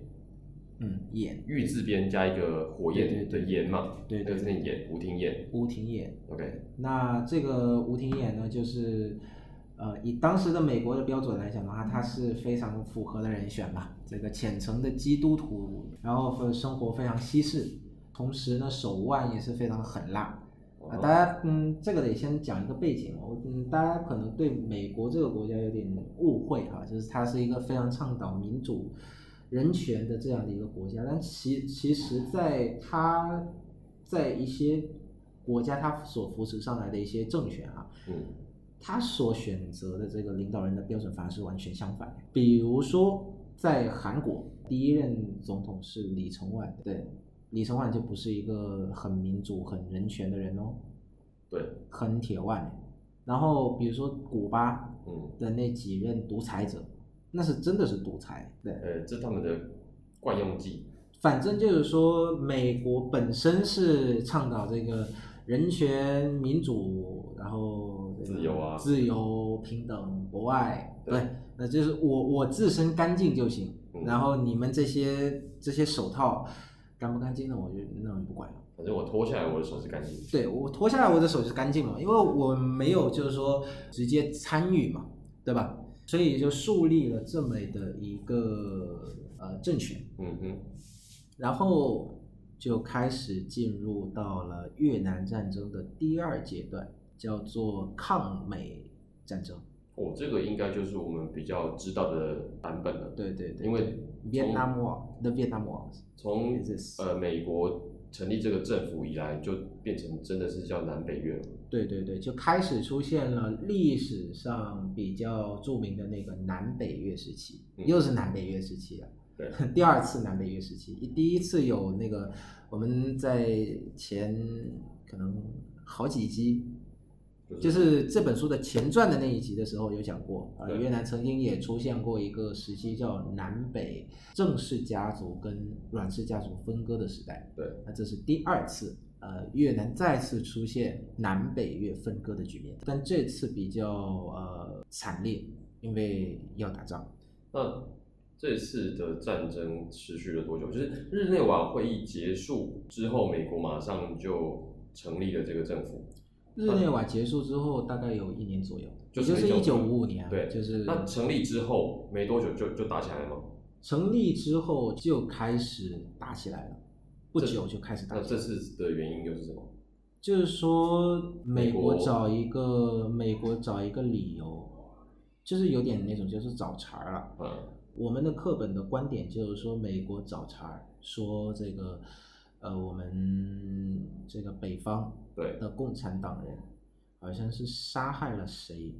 嗯，演玉字边加一个火焰的对对对炎嘛，对对那个是那炎，吴廷炎。吴廷琰。OK，那这个吴廷琰呢，就是呃，以当时的美国的标准来讲的话，他是非常符合的人选吧。这个虔诚的基督徒，然后生活非常西式，同时呢手腕也是非常的狠辣。啊，大家嗯，这个得先讲一个背景我，嗯，大家可能对美国这个国家有点误会哈、就是它是一个非常倡导民主、人权的这样的一个国家，但其其实在他在一些国家他所扶持上来的一些政权啊，嗯他所选择的这个领导人的标准反而是完全相反的。比如说，在韩国，第一任总统是李承晚，对，李承晚就不是一个很民主、很人权的人哦，对，很铁腕。然后比如说古巴嗯，的那几任独裁者，那是真的是独裁，对。呃，这是他们的惯用计。反正就是说，美国本身是倡导这个人权、民主，然后自由啊自由、平等、博爱，对对，那就是我我自身干净就行，嗯然后你们这些这些手套干不干净呢？我就那我就不管了。反正我脱下来，我的手是干净。对我脱下来我的手是干净了，因为我没有就是说直接参与嘛，对吧？所以就树立了这么的一个呃政权。嗯哼，然后就开始进入到了越南战争的第二阶段，叫做抗美战争。哦，这个应该就是我们比较知道的版本了。对对对，因为 Vietnam War The Vietnam War 从呃美国成立这个政府以来，就变成真的是叫南北越了。对对对，就开始出现了历史上比较著名的那个南北越时期，嗯又是南北越时期了。对，第二次南北越时期，第一次有那个我们在前可能好几集，就是这本书的前传的那一集的时候有讲过，呃，越南曾经也出现过一个时期叫南北郑氏家族跟阮氏家族分割的时代。对，那这是第二次，呃，越南再次出现南北越分割的局面，但这次比较呃惨烈，因为要打仗。那这次的战争持续了多久？就是日内瓦会议结束之后，美国马上就成立了这个政府。日内瓦结束之后，大概有一年左右，就也就是一九1955五五年啊，对就是那成立之后没多久就就打起来了吗？成立之后就开始打起来了，不久就开始打那这起来了。次的原因又是什么？就是说，美国找一个美国找一个理由，就是有点那种就是找茬儿了。嗯，我们的课本的观点就是说，美国找茬儿，说这个，呃，我们这个北方对，的共产党人好像是杀害了谁，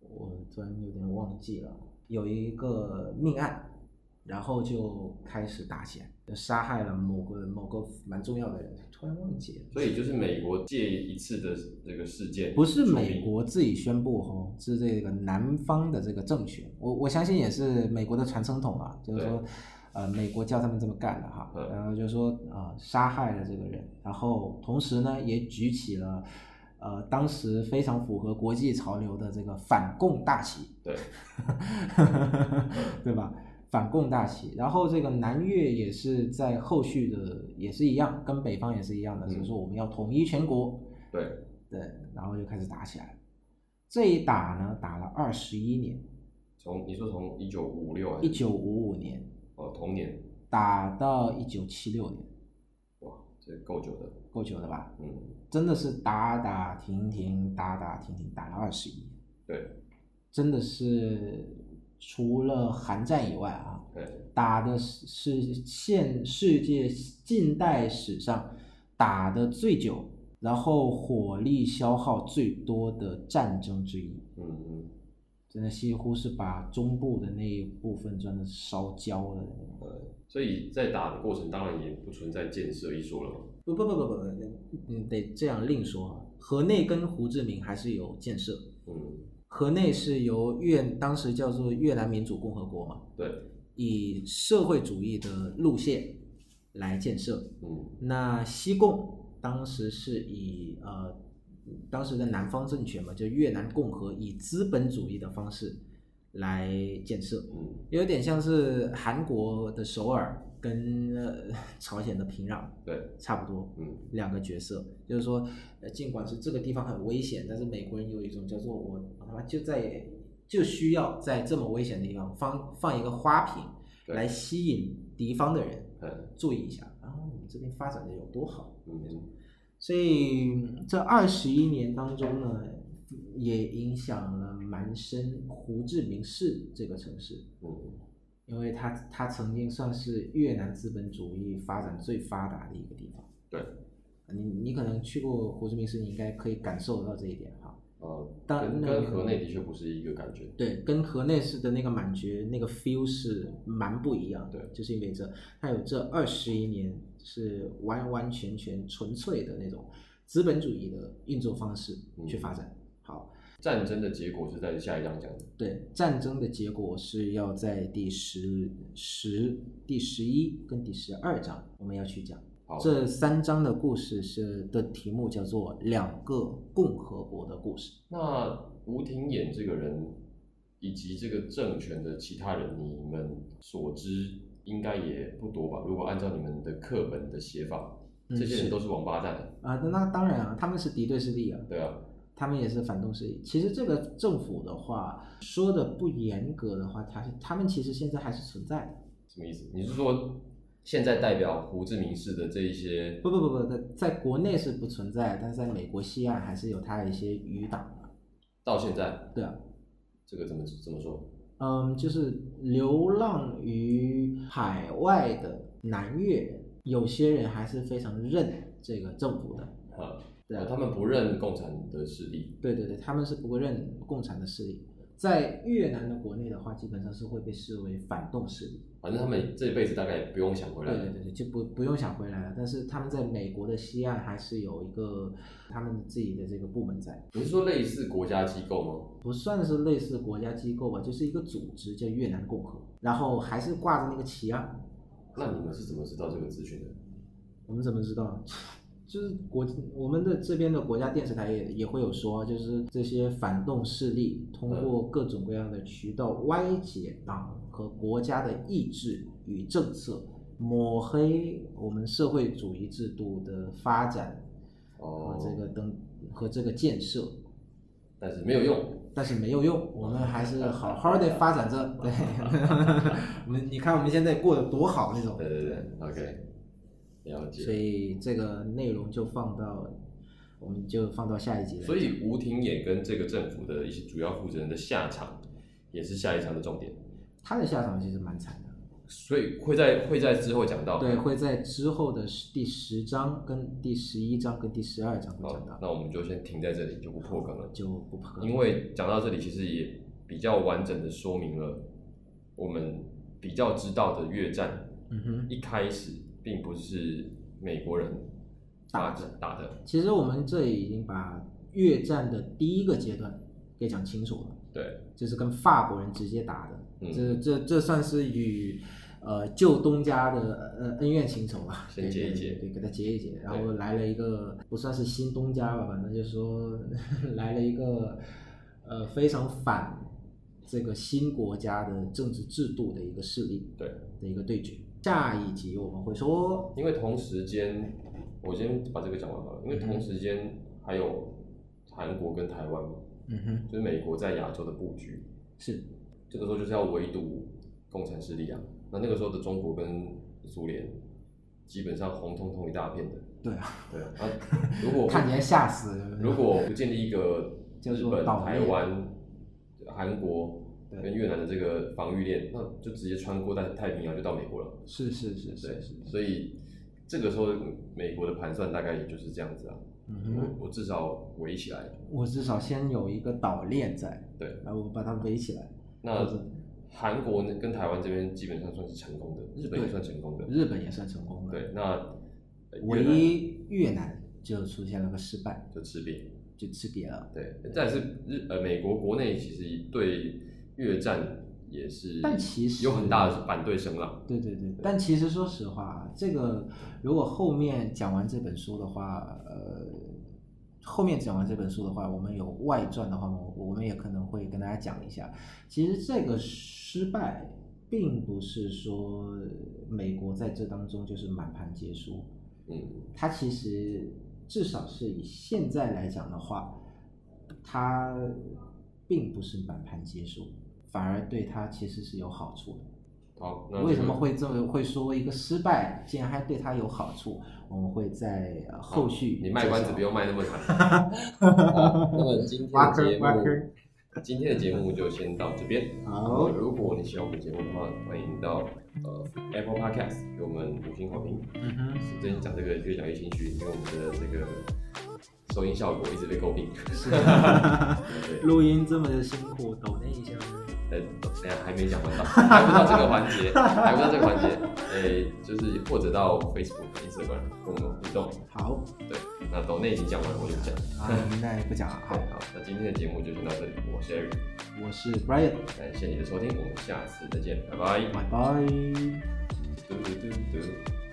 我突然有点忘记了，有一个命案，然后就开始打起来，杀害了某个某个蛮重要的人，突然忘记了。所以就是美国借一次的这个事件，不是美国自己宣布哦，是这个南方的这个政权，我我相信也是美国的传声筒啊，就是说，呃，美国叫他们这么干的哈，嗯。然后就说啊、杀害了这个人，然后同时呢也举起了，呃，当时非常符合国际潮流的这个反共大旗，对，对吧？反共大旗，然后这个南越也是在后续的也是一样，跟北方也是一样的，嗯。就是说我们要统一全国，对，对，然后就开始打起来了。这一打呢，打了二十一年，从你说从一九五六一九五五年哦同年，打到一九七六年，哇，这够久的，够久的吧？嗯，真的是打打停停，打打停停，打了二十一年，对。真的是除了韩战以外啊，对，打的是是现世界近代史上打的最久，然后火力消耗最多的战争之一。嗯嗯，真的几乎是把中部的那一部分真的烧焦了。呃，所以在打的过程当然也不存在建设一说了嘛，不不不不不不，嗯，得这样另说啊。河内跟胡志明还是有建设，嗯，河内是由越当时叫做越南民主共和国嘛，对，以社会主义的路线来建设。嗯那西贡当时是以呃当时的南方政权嘛，就越南共和以资本主义的方式来建设。嗯，有点像是韩国的首尔跟、呃、朝鲜的平壤对，差不多，嗯。两个角色，就是说，呃，尽管是这个地方很危险，但是美国人有一种叫做我我他妈就在就需要在这么危险的地方放放一个花瓶来吸引敌方的人嗯。注意一下，然后我们这边发展的有多好，嗯所以嗯这二十一年当中呢，也影响了蛮深胡志明市这个城市。嗯，因为它它曾经算是越南资本主义发展最发达的一个地方。对，你你可能去过胡志明市，你应该可以感受到这一点哈。呃，当跟跟河内的确不是一个感觉，对，跟河内市的那个满觉那个 feel 是蛮不一样的，对就是因为这它有这二十一年是完完全全纯粹的那种资本主义的运作方式去发展。好，战争的结果是在下一章讲的，对，战争的结果是要在第十、十、第十一跟第十二章我们要去讲。好，这三章的故事是的题目叫做“两个共和国的故事那吴廷琰这个人以及这个政权的其他人，你们所知应该也不多吧？如果按照你们的课本的写法，嗯这些人都是王八蛋，”啊，那当然啊，他们是敌对势力啊，对啊，他们也是反动势力。其实这个政府的话，说的不严格的话，他是他们其实现在还是存在的。什么意思？你是说现在代表胡志明市的这一些不不不不，在在国内是不存在，但是在美国西岸还是有他的一些余党的。到现在，对啊，这个怎么怎么说？嗯，就是流浪于海外的南越，有些人还是非常认这个政府的。啊，对啊他们不认共产的势力。对对对，他们是不认共产的势力。在越南的国内的话，基本上是会被视为反动势力。反正他们这一辈子大概也不用想回来了。对对对对，就不不用想回来了。但是他们在美国的西岸还是有一个他们自己的这个部门在，你是说类似国家机构吗？不算是类似国家机构吧，就是一个组织叫越南共和，然后还是挂着那个旗啊。那你们是怎么知道这个资讯的？我们怎么知道？就是国我们的这边的国家电视台也也会有说，就是这些反动势力通过各种各样的渠道歪解党和国家的意志与政策，抹黑我们社会主义制度的发展和哦，这个等和这个建设，但是没有用。但是没有用，我们还是好好的发展着。对，我们你看我们现在过得多好那种。对对对，OK，了解所。以这个内容就放到，我们就放到下一集。所以吴廷琰跟这个政府的一些主要负责人的下场，也是下一场的重点。他的下场其实蛮惨的。所以会在会在之后讲到。对，会在之后的第十章、跟第十一章、跟第十二章会讲，到，那我们就先停在这里，就不破梗了。就不破。因为讲到这里，其实也比较完整的说明了我们比较知道的越战嗯哼，一开始并不是美国人打打的。打的，其实我们这里已经把越战的第一个阶段给讲清楚了，对，就是跟法国人直接打的，嗯。这这这算是与呃旧东家的呃恩怨情仇吧，先结一结。对，对，给他结一结，然后来了一个不算是新东家吧，反正就是说 来了一个呃非常反这个新国家的政治制度的一个势力对，的一个对决。下一集我们会说，因为同时间，我先把这个讲完好了，因为同时间还有韩国跟台湾嘛，嗯哼，就是美国在亚洲的布局，是。这个时候就是要围堵共产势力啊。那那个时候的中国跟苏联，基本上红彤彤一大片的，对啊，对啊。那如果 看起来吓死了。如果不建立一个叫日本、台湾、韩国对跟越南的这个防御链，那就直接穿过在太平洋就到美国了。是是是对是是，，所以这个时候美国的盘算大概也就是这样子啊。嗯哼，我我至少围起来，我至少先有一个岛链在，对。然后我把它围起来。那韩国呢跟台湾这边基本上算是成功的，日本也算成功的。日本也算成功了，对，那呃唯一越南就出现了个失败，就吃瘪。就吃瘪了。对，但是日呃美国国内其实对越战也是，但其实有很大的反对声浪。对对对，但其实说实话，这个如果后面讲完这本书的话，呃，后面讲完这本书的话，我们有外传的话，我我们也可能会跟大家讲一下。其实这个失败，并不是说美国在这当中就是满盘皆输，嗯，它其实至少是以现在来讲的话，它并不是满盘皆输，反而对他其实是有好处的。好，那为什这个么会这么会说一个失败，竟然还对他有好处？我们会在呃后续你卖关子不用卖那么长。好，那么今天的节目，今天的节目就先到这边。好如果你喜欢我们节目的话，欢迎到呃 Apple Podcast 给我们五星好评。嗯哼，最近讲这个越讲越心虚，因为我们的这个收音效果一直被诟病。对，录音这么的辛苦，抖那一下呢。呃，等一下还没讲完到，还不到这个环节，还不到这个环节，诶、就是或者到 Facebook、Instagram 跟我们互动。好，对，那抖内已经讲完了，我就不讲。啊，那也不讲了。好，，好，那今天的节目就先到这里，我是 Eric，我是 Brian，感谢你的收听，我们下次再见，拜拜。拜拜。嘟嘟嘟嘟。